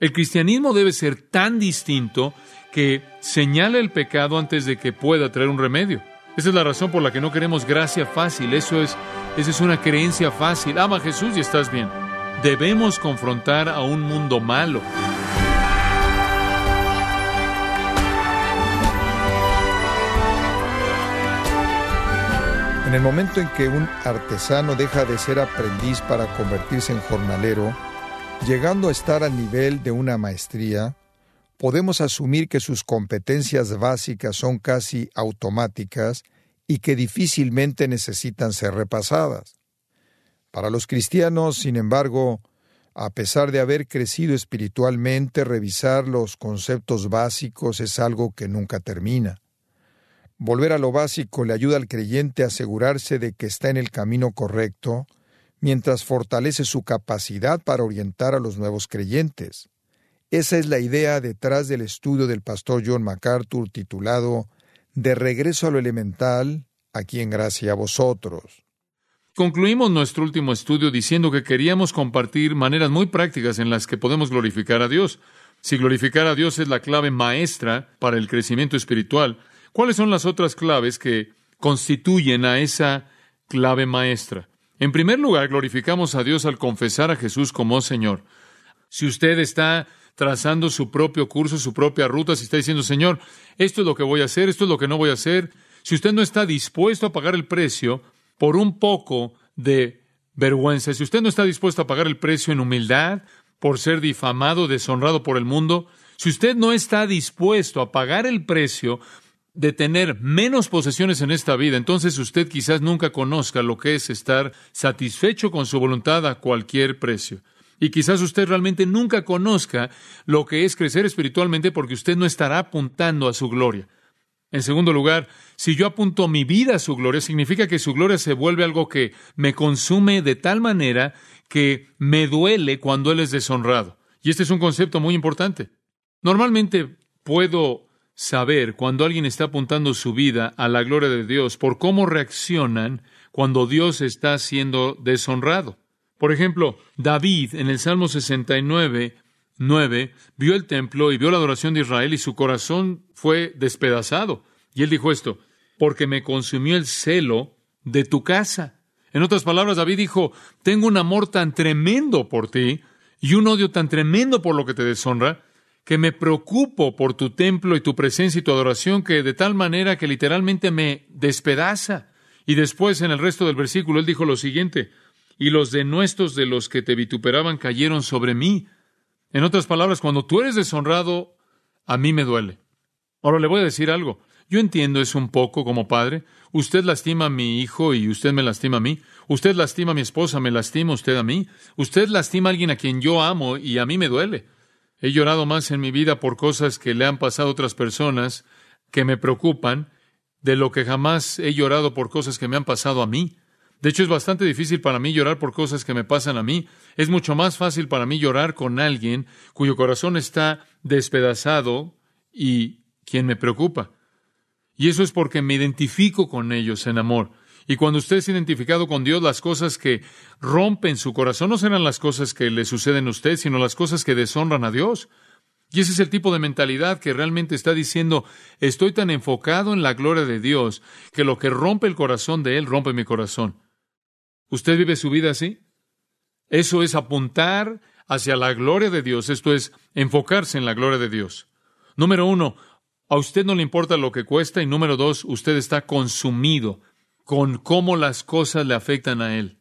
El cristianismo debe ser tan distinto que señala el pecado antes de que pueda traer un remedio. Esa es la razón por la que no queremos gracia fácil. Eso es, esa es una creencia fácil. Ama a Jesús y estás bien. Debemos confrontar a un mundo malo. En el momento en que un artesano deja de ser aprendiz para convertirse en jornalero, llegando a estar al nivel de una maestría, podemos asumir que sus competencias básicas son casi automáticas y que difícilmente necesitan ser repasadas. Para los cristianos, sin embargo, a pesar de haber crecido espiritualmente, revisar los conceptos básicos es algo que nunca termina. Volver a lo básico le ayuda al creyente a asegurarse de que está en el camino correcto, mientras fortalece su capacidad para orientar a los nuevos creyentes. Esa es la idea detrás del estudio del pastor John MacArthur titulado De regreso a lo elemental, aquí en gracia a vosotros. Concluimos nuestro último estudio diciendo que queríamos compartir maneras muy prácticas en las que podemos glorificar a Dios. Si glorificar a Dios es la clave maestra para el crecimiento espiritual, ¿Cuáles son las otras claves que constituyen a esa clave maestra? En primer lugar, glorificamos a Dios al confesar a Jesús como Señor. Si usted está trazando su propio curso, su propia ruta, si está diciendo, Señor, esto es lo que voy a hacer, esto es lo que no voy a hacer, si usted no está dispuesto a pagar el precio por un poco de vergüenza, si usted no está dispuesto a pagar el precio en humildad, por ser difamado, deshonrado por el mundo, si usted no está dispuesto a pagar el precio de tener menos posesiones en esta vida, entonces usted quizás nunca conozca lo que es estar satisfecho con su voluntad a cualquier precio. Y quizás usted realmente nunca conozca lo que es crecer espiritualmente porque usted no estará apuntando a su gloria. En segundo lugar, si yo apunto mi vida a su gloria, significa que su gloria se vuelve algo que me consume de tal manera que me duele cuando Él es deshonrado. Y este es un concepto muy importante. Normalmente puedo saber cuando alguien está apuntando su vida a la gloria de Dios por cómo reaccionan cuando Dios está siendo deshonrado. Por ejemplo, David en el Salmo 69, 9, vio el templo y vio la adoración de Israel y su corazón fue despedazado. Y él dijo esto, porque me consumió el celo de tu casa. En otras palabras, David dijo, tengo un amor tan tremendo por ti y un odio tan tremendo por lo que te deshonra, que me preocupo por tu templo y tu presencia y tu adoración, que de tal manera que literalmente me despedaza. Y después en el resto del versículo él dijo lo siguiente, y los denuestos de los que te vituperaban cayeron sobre mí. En otras palabras, cuando tú eres deshonrado, a mí me duele. Ahora le voy a decir algo. Yo entiendo eso un poco como padre. Usted lastima a mi hijo y usted me lastima a mí. Usted lastima a mi esposa, me lastima usted a mí. Usted lastima a alguien a quien yo amo y a mí me duele. He llorado más en mi vida por cosas que le han pasado a otras personas que me preocupan de lo que jamás he llorado por cosas que me han pasado a mí. De hecho, es bastante difícil para mí llorar por cosas que me pasan a mí. Es mucho más fácil para mí llorar con alguien cuyo corazón está despedazado y quien me preocupa. Y eso es porque me identifico con ellos en amor. Y cuando usted es identificado con Dios, las cosas que rompen su corazón no serán las cosas que le suceden a usted, sino las cosas que deshonran a Dios. Y ese es el tipo de mentalidad que realmente está diciendo, estoy tan enfocado en la gloria de Dios que lo que rompe el corazón de Él rompe mi corazón. ¿Usted vive su vida así? Eso es apuntar hacia la gloria de Dios, esto es enfocarse en la gloria de Dios. Número uno, a usted no le importa lo que cuesta y número dos, usted está consumido con cómo las cosas le afectan a él.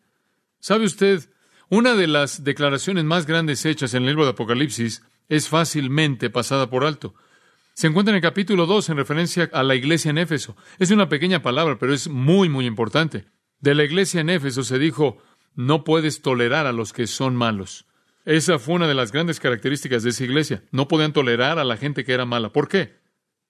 ¿Sabe usted? Una de las declaraciones más grandes hechas en el libro de Apocalipsis es fácilmente pasada por alto. Se encuentra en el capítulo 2 en referencia a la iglesia en Éfeso. Es una pequeña palabra, pero es muy, muy importante. De la iglesia en Éfeso se dijo, no puedes tolerar a los que son malos. Esa fue una de las grandes características de esa iglesia. No podían tolerar a la gente que era mala. ¿Por qué?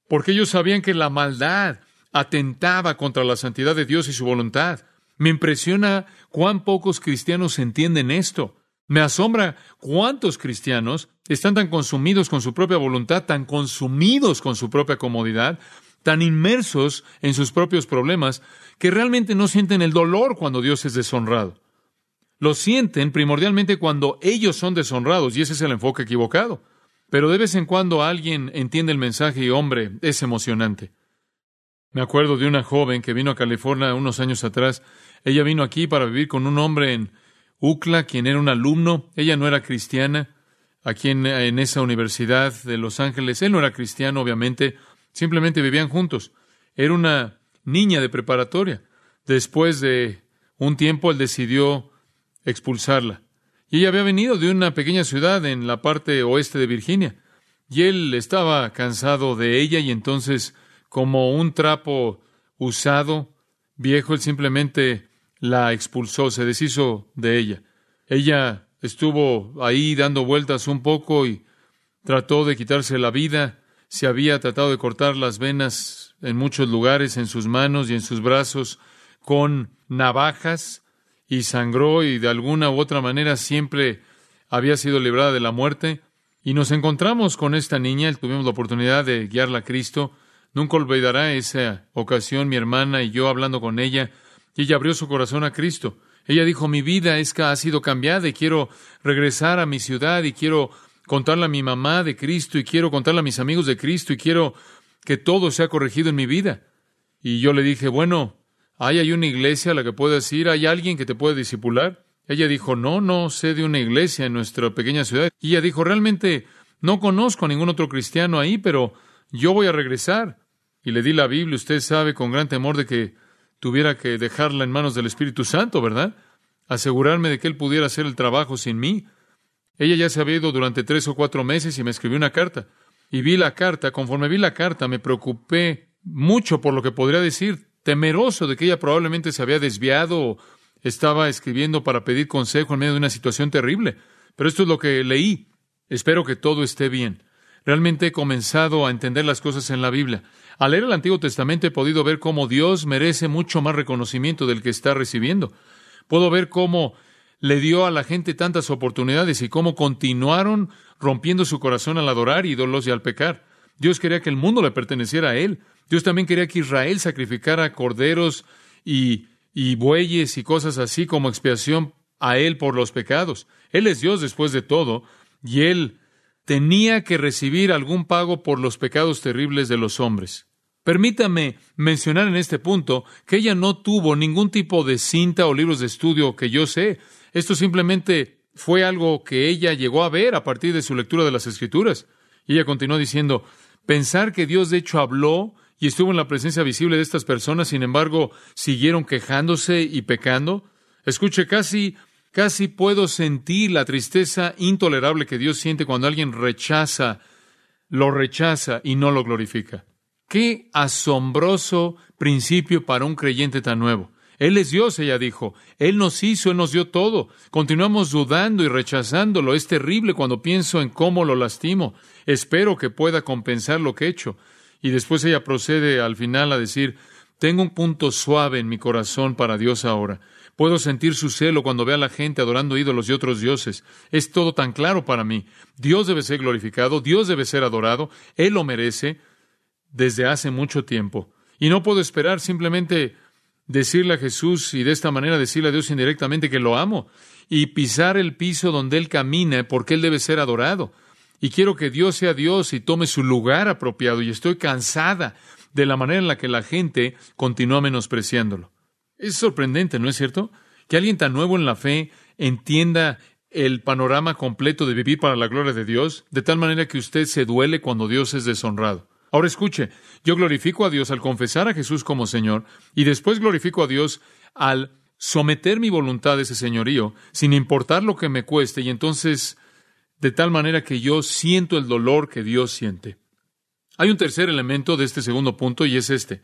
Porque ellos sabían que la maldad atentaba contra la santidad de Dios y su voluntad. Me impresiona cuán pocos cristianos entienden esto. Me asombra cuántos cristianos están tan consumidos con su propia voluntad, tan consumidos con su propia comodidad, tan inmersos en sus propios problemas, que realmente no sienten el dolor cuando Dios es deshonrado. Lo sienten primordialmente cuando ellos son deshonrados, y ese es el enfoque equivocado. pero de vez en cuando alguien entiende el mensaje y hombre, es emocionante. Me acuerdo de una joven que vino a California unos años atrás. Ella vino aquí para vivir con un hombre en UCLA, quien era un alumno. Ella no era cristiana aquí en, en, esa universidad de Los Ángeles. Él no era cristiano, obviamente, simplemente vivían juntos. Era una niña de preparatoria. Después de un tiempo, él decidió expulsarla. Y ella había venido de una pequeña ciudad en la parte oeste de Virginia. Y él estaba cansado de ella y entonces, como un trapo usado, viejo, él simplemente la expulsó, se deshizo de ella. Ella estuvo ahí dando vueltas un poco y trató de quitarse la vida, se había tratado de cortar las venas en muchos lugares, en sus manos y en sus brazos, con navajas, y sangró y de alguna u otra manera siempre había sido librada de la muerte. Y nos encontramos con esta niña, tuvimos la oportunidad de guiarla a Cristo. Nunca olvidará esa ocasión mi hermana y yo hablando con ella, y ella abrió su corazón a Cristo. Ella dijo, mi vida es que ha sido cambiada y quiero regresar a mi ciudad y quiero contarle a mi mamá de Cristo y quiero contarle a mis amigos de Cristo y quiero que todo sea corregido en mi vida. Y yo le dije, bueno, ¿hay, hay una iglesia a la que puedes ir? ¿Hay alguien que te puede disipular? Ella dijo, no, no sé de una iglesia en nuestra pequeña ciudad. Y ella dijo, realmente no conozco a ningún otro cristiano ahí, pero yo voy a regresar. Y le di la Biblia, usted sabe con gran temor de que tuviera que dejarla en manos del Espíritu Santo, ¿verdad? Asegurarme de que Él pudiera hacer el trabajo sin mí. Ella ya se había ido durante tres o cuatro meses y me escribió una carta. Y vi la carta, conforme vi la carta, me preocupé mucho por lo que podría decir, temeroso de que ella probablemente se había desviado o estaba escribiendo para pedir consejo en medio de una situación terrible. Pero esto es lo que leí. Espero que todo esté bien. Realmente he comenzado a entender las cosas en la Biblia. Al leer el Antiguo Testamento he podido ver cómo Dios merece mucho más reconocimiento del que está recibiendo. Puedo ver cómo le dio a la gente tantas oportunidades y cómo continuaron rompiendo su corazón al adorar ídolos y al pecar. Dios quería que el mundo le perteneciera a Él. Dios también quería que Israel sacrificara corderos y, y bueyes y cosas así como expiación a Él por los pecados. Él es Dios después de todo, y Él tenía que recibir algún pago por los pecados terribles de los hombres. Permítame mencionar en este punto que ella no tuvo ningún tipo de cinta o libros de estudio que yo sé. Esto simplemente fue algo que ella llegó a ver a partir de su lectura de las Escrituras. Y ella continuó diciendo, pensar que Dios de hecho habló y estuvo en la presencia visible de estas personas, sin embargo, siguieron quejándose y pecando. Escuche, casi, casi puedo sentir la tristeza intolerable que Dios siente cuando alguien rechaza, lo rechaza y no lo glorifica. Qué asombroso principio para un creyente tan nuevo. Él es Dios, ella dijo. Él nos hizo, Él nos dio todo. Continuamos dudando y rechazándolo. Es terrible cuando pienso en cómo lo lastimo. Espero que pueda compensar lo que he hecho. Y después ella procede al final a decir, tengo un punto suave en mi corazón para Dios ahora. Puedo sentir su celo cuando ve a la gente adorando ídolos y otros dioses. Es todo tan claro para mí. Dios debe ser glorificado, Dios debe ser adorado, Él lo merece desde hace mucho tiempo. Y no puedo esperar simplemente decirle a Jesús y de esta manera decirle a Dios indirectamente que lo amo y pisar el piso donde Él camina porque Él debe ser adorado. Y quiero que Dios sea Dios y tome su lugar apropiado y estoy cansada de la manera en la que la gente continúa menospreciándolo. Es sorprendente, ¿no es cierto? Que alguien tan nuevo en la fe entienda el panorama completo de vivir para la gloria de Dios, de tal manera que usted se duele cuando Dios es deshonrado. Ahora escuche, yo glorifico a Dios al confesar a Jesús como Señor y después glorifico a Dios al someter mi voluntad a ese señorío, sin importar lo que me cueste, y entonces de tal manera que yo siento el dolor que Dios siente. Hay un tercer elemento de este segundo punto y es este.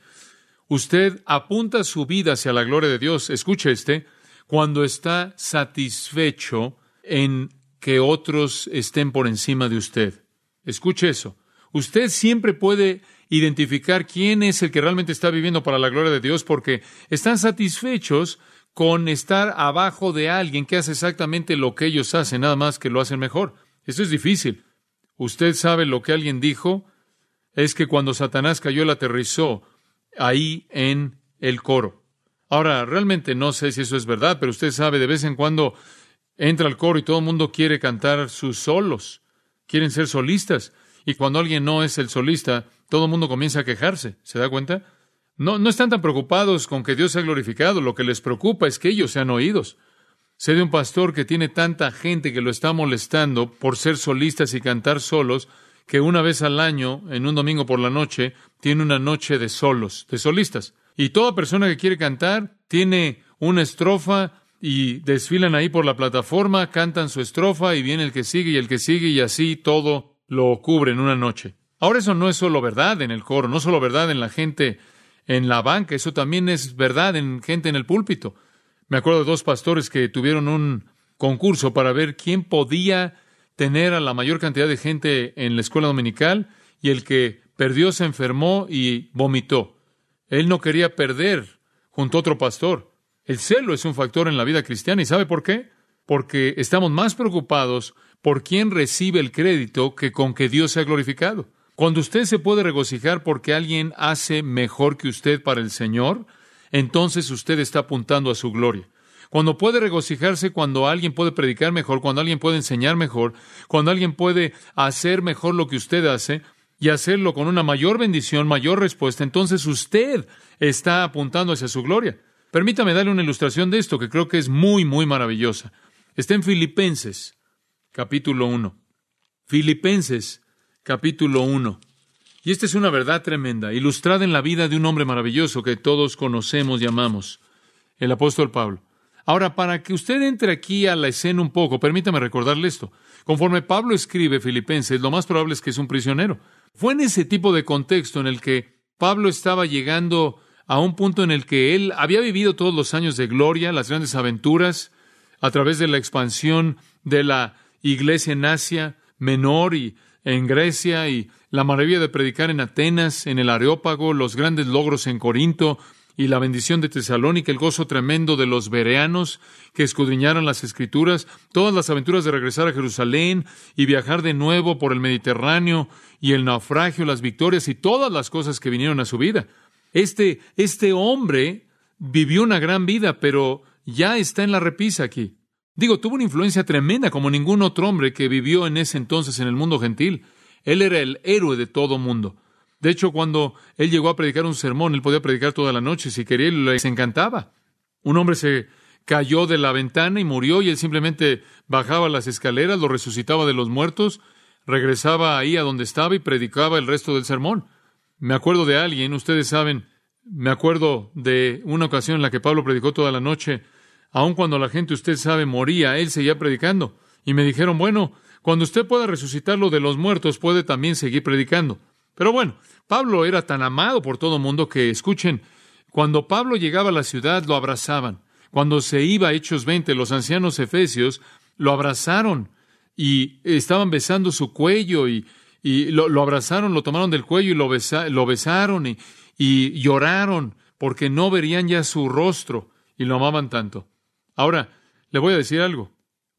Usted apunta su vida hacia la gloria de Dios, escuche este, cuando está satisfecho en que otros estén por encima de usted. Escuche eso. Usted siempre puede identificar quién es el que realmente está viviendo para la gloria de Dios porque están satisfechos con estar abajo de alguien que hace exactamente lo que ellos hacen, nada más que lo hacen mejor. Eso es difícil. Usted sabe lo que alguien dijo, es que cuando Satanás cayó, él aterrizó ahí en el coro. Ahora, realmente no sé si eso es verdad, pero usted sabe, de vez en cuando entra al coro y todo el mundo quiere cantar sus solos. quieren ser solistas. Y cuando alguien no es el solista, todo el mundo comienza a quejarse. ¿Se da cuenta? No, no están tan preocupados con que Dios sea glorificado. Lo que les preocupa es que ellos sean oídos. Sé de un pastor que tiene tanta gente que lo está molestando por ser solistas y cantar solos, que una vez al año, en un domingo por la noche, tiene una noche de solos, de solistas. Y toda persona que quiere cantar tiene una estrofa y desfilan ahí por la plataforma, cantan su estrofa y viene el que sigue y el que sigue y así todo lo cubre en una noche. Ahora eso no es solo verdad en el coro, no solo verdad en la gente en la banca, eso también es verdad en gente en el púlpito. Me acuerdo de dos pastores que tuvieron un concurso para ver quién podía tener a la mayor cantidad de gente en la escuela dominical y el que perdió se enfermó y vomitó. Él no quería perder junto a otro pastor. El celo es un factor en la vida cristiana y ¿sabe por qué? Porque estamos más preocupados por quién recibe el crédito que con que Dios sea glorificado. Cuando usted se puede regocijar porque alguien hace mejor que usted para el Señor, entonces usted está apuntando a su gloria. Cuando puede regocijarse cuando alguien puede predicar mejor, cuando alguien puede enseñar mejor, cuando alguien puede hacer mejor lo que usted hace y hacerlo con una mayor bendición, mayor respuesta, entonces usted está apuntando hacia su gloria. Permítame darle una ilustración de esto que creo que es muy, muy maravillosa. Está en Filipenses, capítulo 1. Filipenses, capítulo 1. Y esta es una verdad tremenda, ilustrada en la vida de un hombre maravilloso que todos conocemos y amamos, el apóstol Pablo. Ahora, para que usted entre aquí a la escena un poco, permítame recordarle esto. Conforme Pablo escribe Filipenses, lo más probable es que es un prisionero. Fue en ese tipo de contexto en el que Pablo estaba llegando a un punto en el que él había vivido todos los años de gloria, las grandes aventuras, a través de la expansión de la iglesia en Asia Menor y en Grecia y la maravilla de predicar en Atenas, en el Areópago, los grandes logros en Corinto y la bendición de Tesalónica, el gozo tremendo de los bereanos que escudriñaron las escrituras, todas las aventuras de regresar a Jerusalén y viajar de nuevo por el Mediterráneo y el naufragio, las victorias y todas las cosas que vinieron a su vida. Este, este hombre vivió una gran vida, pero ya está en la repisa aquí. Digo, tuvo una influencia tremenda como ningún otro hombre que vivió en ese entonces en el mundo gentil. Él era el héroe de todo mundo. De hecho, cuando él llegó a predicar un sermón, él podía predicar toda la noche si quería, les encantaba. Un hombre se cayó de la ventana y murió y él simplemente bajaba las escaleras, lo resucitaba de los muertos, regresaba ahí a donde estaba y predicaba el resto del sermón. Me acuerdo de alguien, ustedes saben, me acuerdo de una ocasión en la que Pablo predicó toda la noche Aun cuando la gente, usted sabe, moría, él seguía predicando. Y me dijeron, bueno, cuando usted pueda resucitarlo de los muertos, puede también seguir predicando. Pero bueno, Pablo era tan amado por todo el mundo que, escuchen, cuando Pablo llegaba a la ciudad, lo abrazaban. Cuando se iba a Hechos 20, los ancianos efesios lo abrazaron y estaban besando su cuello y, lo, abrazaron, lo tomaron del cuello y lo, lo besaron y, y lloraron porque no verían ya su rostro y lo amaban tanto. Ahora, le voy a decir algo.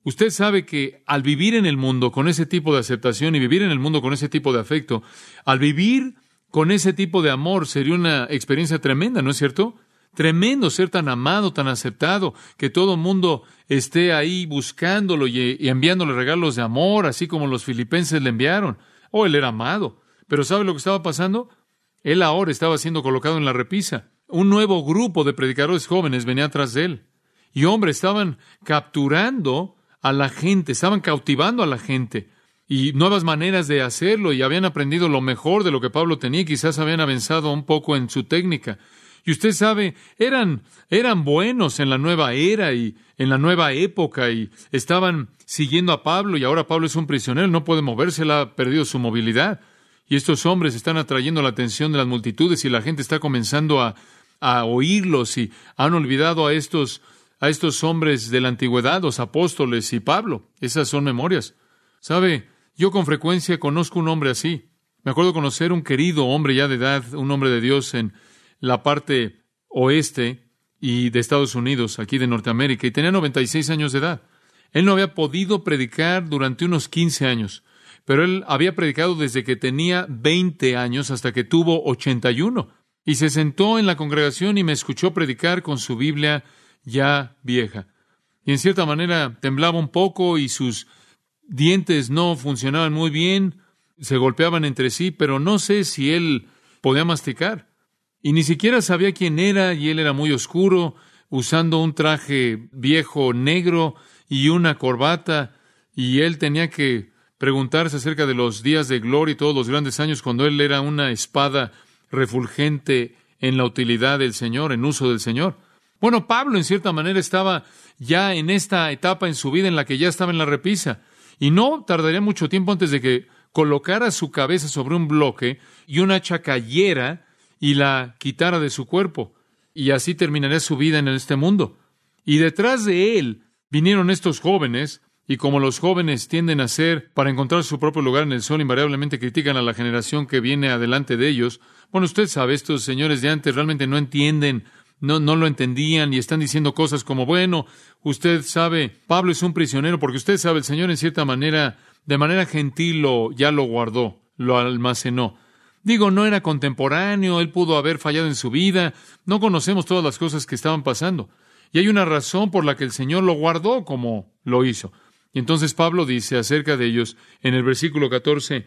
Usted sabe que al vivir en el mundo con ese tipo de aceptación y vivir en el mundo con ese tipo de afecto, al vivir con ese tipo de amor sería una experiencia tremenda, ¿no es cierto? Tremendo ser tan amado, tan aceptado, que todo el mundo esté ahí buscándolo y, enviándole regalos de amor, así como los filipenses le enviaron. Oh, él era amado. Pero ¿sabe lo que estaba pasando? Él ahora estaba siendo colocado en la repisa. Un nuevo grupo de predicadores jóvenes venía atrás de él. Y hombre, estaban capturando a la gente, estaban cautivando a la gente y nuevas maneras de hacerlo y habían aprendido lo mejor de lo que Pablo tenía quizás habían avanzado un poco en su técnica. Y usted sabe, eran, eran buenos en la nueva era y en la nueva época y estaban siguiendo a Pablo y ahora Pablo es un prisionero, no puede moverse, ha perdido su movilidad. Y estos hombres están atrayendo la atención de las multitudes y la gente está comenzando a, a oírlos y han olvidado a estos a estos hombres de la antigüedad, los apóstoles y Pablo. Esas son memorias. ¿Sabe? Yo con frecuencia conozco un hombre así. Me acuerdo conocer un querido hombre ya de edad, un hombre de Dios en la parte oeste y de Estados Unidos, aquí de Norteamérica, y tenía 96 años de edad. Él no había podido predicar durante unos 15 años, pero él había predicado desde que tenía 20 años hasta que tuvo 81. Y se sentó en la congregación y me escuchó predicar con su Biblia ya vieja. Y en cierta manera temblaba un poco y sus dientes no funcionaban muy bien, se golpeaban entre sí, pero no sé si él podía masticar. Y ni siquiera sabía quién era, y él era muy oscuro, usando un traje viejo negro y una corbata, y él tenía que preguntarse acerca de los días de gloria y todos los grandes años cuando él era una espada refulgente en la utilidad del Señor, en uso del Señor. Bueno, Pablo en cierta manera estaba ya en esta etapa en su vida en la que ya estaba en la repisa, y no tardaría mucho tiempo antes de que colocara su cabeza sobre un bloque y una hacha cayera y la quitara de su cuerpo, y así terminaría su vida en este mundo. Y detrás de él vinieron estos jóvenes, y como los jóvenes tienden a ser, para encontrar su propio lugar en el sol, invariablemente critican a la generación que viene adelante de ellos. Bueno, usted sabe, estos señores de antes realmente no entienden, no, no lo entendían y están diciendo cosas como, bueno, usted sabe, Pablo es un prisionero porque usted sabe, el Señor en cierta manera, de manera gentil lo, ya lo guardó, lo almacenó. Digo, no era contemporáneo, él pudo haber fallado en su vida, no conocemos todas las cosas que estaban pasando. Y hay una razón por la que el Señor lo guardó como lo hizo. Y entonces Pablo dice acerca de ellos en el versículo 14,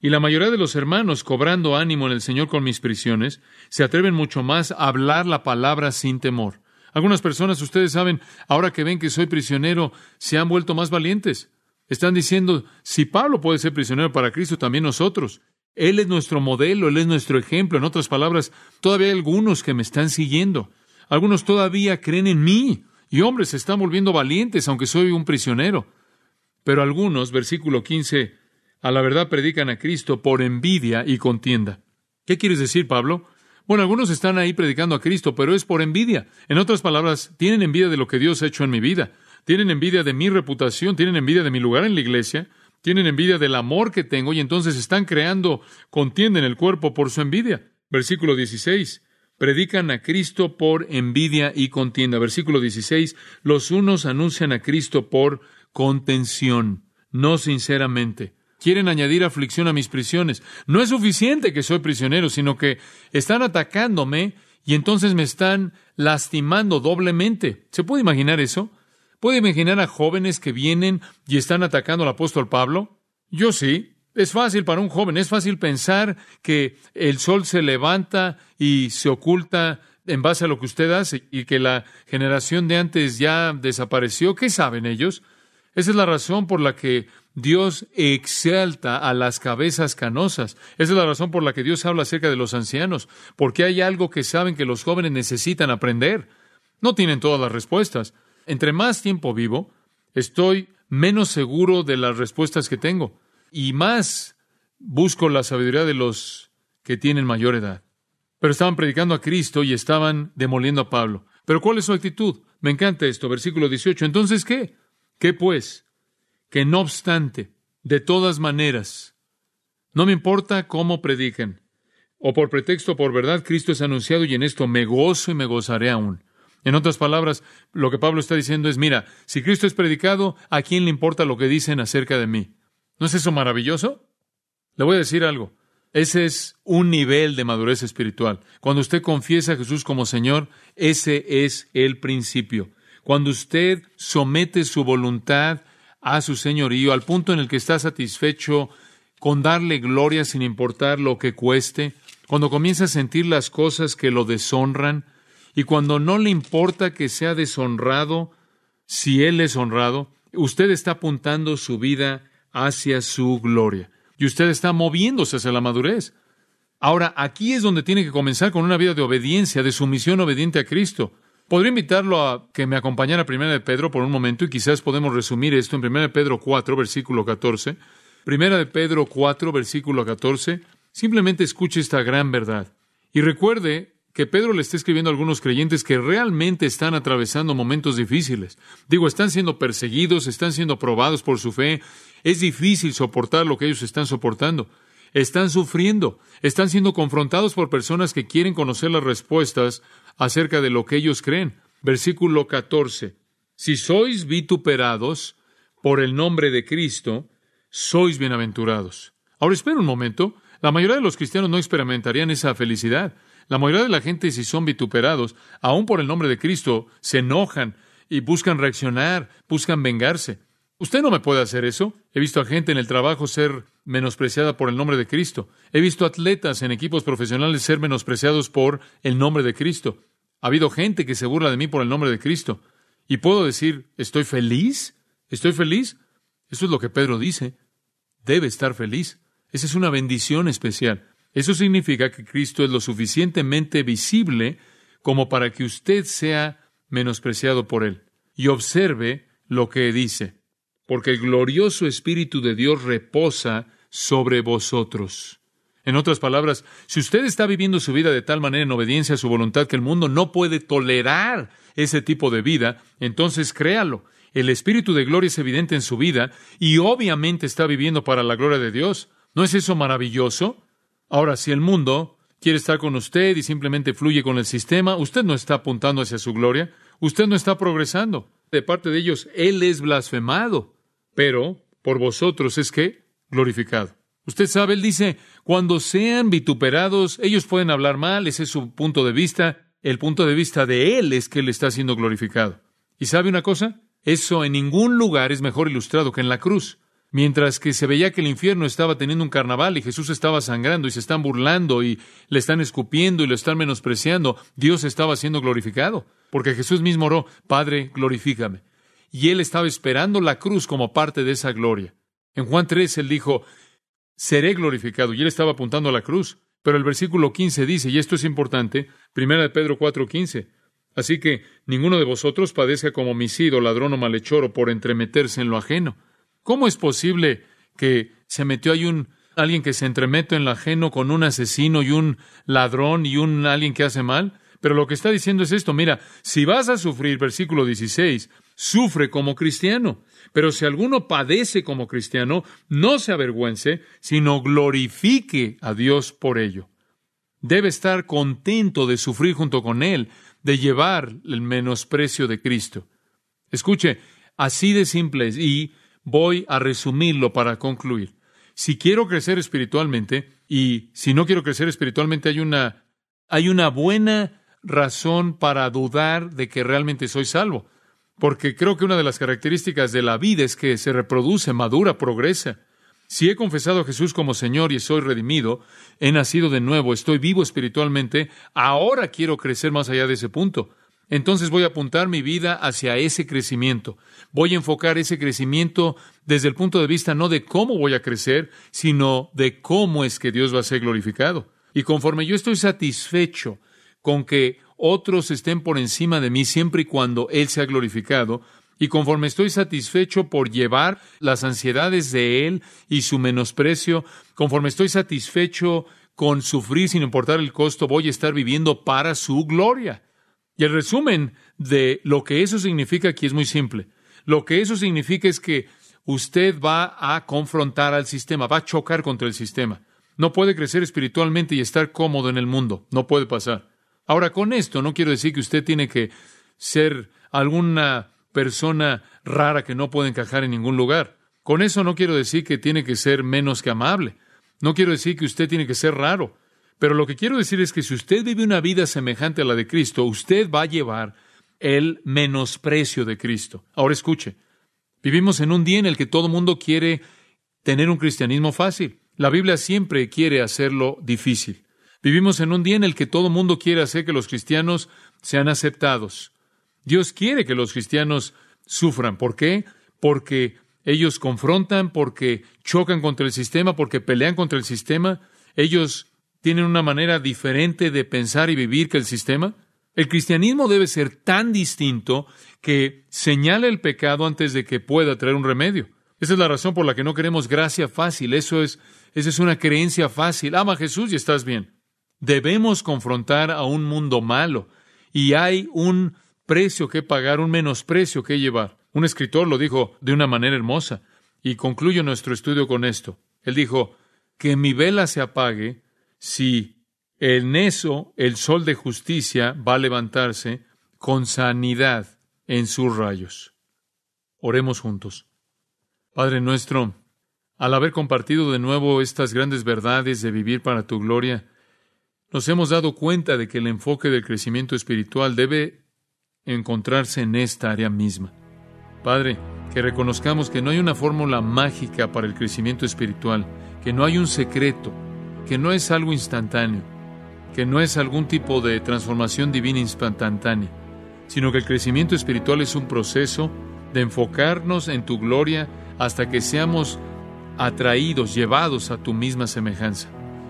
y la mayoría de los hermanos, cobrando ánimo en el Señor con mis prisiones, se atreven mucho más a hablar la palabra sin temor. Algunas personas, ustedes saben, ahora que ven que soy prisionero, se han vuelto más valientes. Están diciendo, si Pablo puede ser prisionero para Cristo, también nosotros. Él es nuestro modelo, Él es nuestro ejemplo. En otras palabras, todavía hay algunos que me están siguiendo. Algunos todavía creen en mí. Y hombres se están volviendo valientes, aunque soy un prisionero. Pero algunos, versículo 15, a la verdad predican a Cristo por envidia y contienda. ¿Qué quieres decir, Pablo? Bueno, algunos están ahí predicando a Cristo, pero es por envidia. En otras palabras, tienen envidia de lo que Dios ha hecho en mi vida. Tienen envidia de mi reputación, tienen envidia de mi lugar en la iglesia, tienen envidia del amor que tengo y entonces están creando contienda en el cuerpo por su envidia. Versículo 16. Predican a Cristo por envidia y contienda. Versículo 16. Los unos anuncian a Cristo por contención, no sinceramente. Quieren añadir aflicción a mis prisiones. No es suficiente que soy prisionero, sino que están atacándome y entonces me están lastimando doblemente. ¿Se puede imaginar eso? ¿Puede imaginar a jóvenes que vienen y están atacando al apóstol Pablo? Yo sí. Es fácil para un joven, es fácil pensar que el sol se levanta y se oculta en base a lo que usted hace y que la generación de antes ya desapareció. ¿Qué saben ellos? Esa es la razón por la que Dios exalta a las cabezas canosas. Esa es la razón por la que Dios habla acerca de los ancianos, porque hay algo que saben que los jóvenes necesitan aprender. No tienen todas las respuestas. Entre más tiempo vivo, estoy menos seguro de las respuestas que tengo y más busco la sabiduría de los que tienen mayor edad. Pero estaban predicando a Cristo y estaban demoliendo a Pablo. Pero ¿cuál es su actitud? Me encanta esto, versículo 18. Entonces, ¿qué? ¿Qué pues? Que no obstante, de todas maneras, no me importa cómo prediquen, o por pretexto o por verdad, Cristo es anunciado y en esto me gozo y me gozaré aún. En otras palabras, lo que Pablo está diciendo es, mira, si Cristo es predicado, ¿a quién le importa lo que dicen acerca de mí? ¿No es eso maravilloso? Le voy a decir algo. Ese es un nivel de madurez espiritual. Cuando usted confiesa a Jesús como Señor, ese es el principio. Cuando usted somete su voluntad a su señorío al punto en el que está satisfecho con darle gloria sin importar lo que cueste, cuando comienza a sentir las cosas que lo deshonran y cuando no le importa que sea deshonrado, si Él es honrado, usted está apuntando su vida hacia su gloria y usted está moviéndose hacia la madurez. Ahora, aquí es donde tiene que comenzar con una vida de obediencia, de sumisión obediente a Cristo. Podría invitarlo a que me acompañara a Primera de Pedro por un momento y quizás podemos resumir esto en Primera de Pedro 4, versículo 14. Primera de Pedro 4, versículo 14. Simplemente escuche esta gran verdad. Y recuerde que Pedro le está escribiendo a algunos creyentes que realmente están atravesando momentos difíciles. Digo, están siendo perseguidos, están siendo probados por su fe. Es difícil soportar lo que ellos están soportando. Están sufriendo, están siendo confrontados por personas que quieren conocer las respuestas acerca de lo que ellos creen. Versículo 14. Si sois vituperados por el nombre de Cristo, sois bienaventurados. Ahora espera un momento. La mayoría de los cristianos no experimentarían esa felicidad. La mayoría de la gente, si son vituperados, aún por el nombre de Cristo, se enojan y buscan reaccionar, buscan vengarse. Usted no me puede hacer eso. He visto a gente en el trabajo ser menospreciada por el nombre de Cristo. He visto atletas en equipos profesionales ser menospreciados por el nombre de Cristo. Ha habido gente que se burla de mí por el nombre de Cristo. Y puedo decir, ¿estoy feliz? ¿Estoy feliz? Eso es lo que Pedro dice. Debe estar feliz. Esa es una bendición especial. Eso significa que Cristo es lo suficientemente visible como para que usted sea menospreciado por él. Y observe lo que dice, porque el glorioso Espíritu de Dios reposa sobre vosotros. En otras palabras, si usted está viviendo su vida de tal manera en obediencia a su voluntad que el mundo no puede tolerar ese tipo de vida, entonces créalo. El Espíritu de gloria es evidente en su vida y obviamente está viviendo para la gloria de Dios. ¿No es eso maravilloso? Ahora, si el mundo quiere estar con usted y simplemente fluye con el sistema, usted no está apuntando hacia su gloria, usted no está progresando. De parte de ellos, Él es blasfemado, pero por vosotros es que glorificado. Usted sabe, Él dice, cuando sean vituperados, ellos pueden hablar mal, ese es su punto de vista. El punto de vista de Él es que Él está siendo glorificado. ¿Y sabe una cosa? Eso en ningún lugar es mejor ilustrado que en la cruz. Mientras que se veía que el infierno estaba teniendo un carnaval y Jesús estaba sangrando y se están burlando y le están escupiendo y lo están menospreciando, Dios estaba siendo glorificado. Porque Jesús mismo oró, Padre, glorifícame. Y él estaba esperando la cruz como parte de esa gloria. En Juan 3 él dijo, seré glorificado. Y él estaba apuntando a la cruz. Pero el versículo 15 dice, y esto es importante, primera de Pedro 4:15, así que ninguno de vosotros padezca como homicidio, ladrón o malhechor o por entremeterse en lo ajeno. ¿Cómo es posible que se metió ahí un alguien que se entremete en lo ajeno con un asesino y un ladrón y un alguien que hace mal? Pero lo que está diciendo es esto, mira, si vas a sufrir, versículo 16, sufre como cristiano. Pero si alguno padece como cristiano, no se avergüence, sino glorifique a Dios por ello. Debe estar contento de sufrir junto con Él, de llevar el menosprecio de Cristo. Escuche, así de simple es, y voy a resumirlo para concluir. Si quiero crecer espiritualmente, y si no quiero crecer espiritualmente, hay una, hay una buena razón para dudar de que realmente soy salvo porque creo que una de las características de la vida es que se reproduce, madura, progresa. Si he confesado a Jesús como Señor y soy redimido, he nacido de nuevo, estoy vivo espiritualmente, ahora quiero crecer más allá de ese punto. Entonces voy a apuntar mi vida hacia ese crecimiento. Voy a enfocar ese crecimiento desde el punto de vista no de cómo voy a crecer, sino de cómo es que Dios va a ser glorificado. Y conforme yo estoy satisfecho con que otros estén por encima de mí siempre y cuando Él sea glorificado, y conforme estoy satisfecho por llevar las ansiedades de Él y su menosprecio, conforme estoy satisfecho con sufrir sin importar el costo, voy a estar viviendo para su gloria. Y el resumen de lo que eso significa aquí es muy simple. Lo que eso significa es que usted va a confrontar al sistema, va a chocar contra el sistema. No puede crecer espiritualmente y estar cómodo en el mundo. No puede pasar. Ahora, con esto no quiero decir que usted tiene que ser alguna persona rara que no puede encajar en ningún lugar. Con eso no quiero decir que tiene que ser menos que amable. No quiero decir que usted tiene que ser raro. Pero lo que quiero decir es que si usted vive una vida semejante a la de Cristo, usted va a llevar el menosprecio de Cristo. Ahora escuche, vivimos en un día en el que todo mundo quiere tener un cristianismo fácil. La Biblia siempre quiere hacerlo difícil. Vivimos en un día en el que todo mundo quiere hacer que los cristianos sean aceptados. Dios quiere que los cristianos sufran. ¿Por qué? Porque ellos confrontan, porque chocan contra el sistema, porque pelean contra el sistema. Ellos tienen una manera diferente de pensar y vivir que el sistema. El cristianismo debe ser tan distinto que señala el pecado antes de que pueda traer un remedio. Esa es la razón por la que no queremos gracia fácil. Eso es, esa es una creencia fácil. Ama a Jesús y estás bien. Debemos confrontar a un mundo malo y hay un precio que pagar, un menosprecio que llevar. Un escritor lo dijo de una manera hermosa y concluyo nuestro estudio con esto. Él dijo, que mi vela se apague si en eso el sol de justicia va a levantarse con sanidad en sus rayos. Oremos juntos. Padre nuestro, al haber compartido de nuevo estas grandes verdades de vivir para tu gloria, nos hemos dado cuenta de que el enfoque del crecimiento espiritual debe encontrarse en esta área misma. Padre, que reconozcamos que no hay una fórmula mágica para el crecimiento espiritual, que no hay un secreto, que no es algo instantáneo, que no es algún tipo de transformación divina instantánea, sino que el crecimiento espiritual es un proceso de enfocarnos en tu gloria hasta que seamos atraídos, llevados a tu misma semejanza.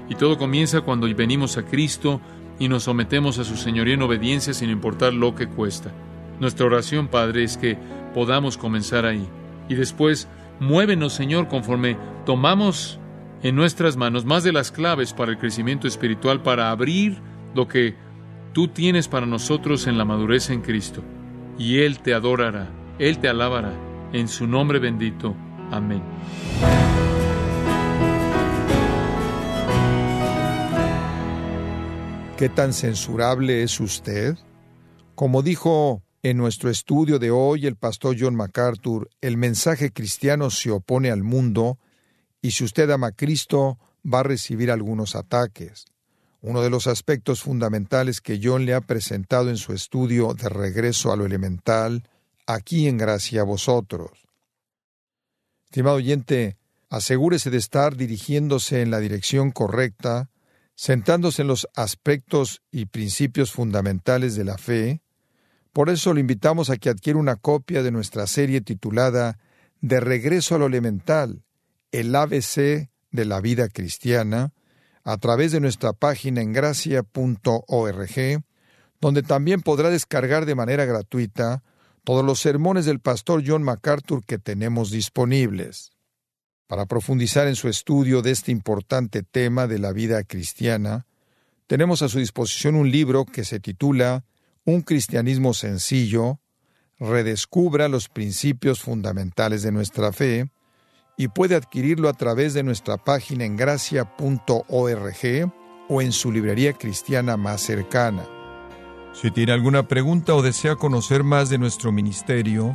Y todo comienza cuando venimos a Cristo y nos sometemos a su señoría en obediencia sin importar lo que cuesta. Nuestra oración, Padre, es que podamos comenzar ahí. Y después, muévenos, Señor, conforme tomamos en nuestras manos más de las claves para el crecimiento espiritual, para abrir lo que tú tienes para nosotros en la madurez en Cristo. Y Él te adorará, Él te alabará. En su nombre bendito. Amén. ¿Qué tan censurable es usted? Como dijo en nuestro estudio de hoy el pastor John MacArthur, el mensaje cristiano se opone al mundo y si usted ama a Cristo va a recibir algunos ataques. Uno de los aspectos fundamentales que John le ha presentado en su estudio de regreso a lo elemental, aquí en gracia a vosotros. Estimado oyente, asegúrese de estar dirigiéndose en la dirección correcta, sentándose en los aspectos y principios fundamentales de la fe. Por eso le invitamos a que adquiera una copia de nuestra serie titulada De regreso a lo elemental, el ABC de la vida cristiana, a través de nuestra página en gracia.org, donde también podrá descargar de manera gratuita todos los sermones del pastor John MacArthur que tenemos disponibles. Para profundizar en su estudio de este importante tema de la vida cristiana, tenemos a su disposición un libro que se titula Un cristianismo sencillo, redescubra los principios fundamentales de nuestra fe, y puede adquirirlo a través de nuestra página en gracia.org o en su librería cristiana más cercana. Si tiene alguna pregunta o desea conocer más de nuestro ministerio,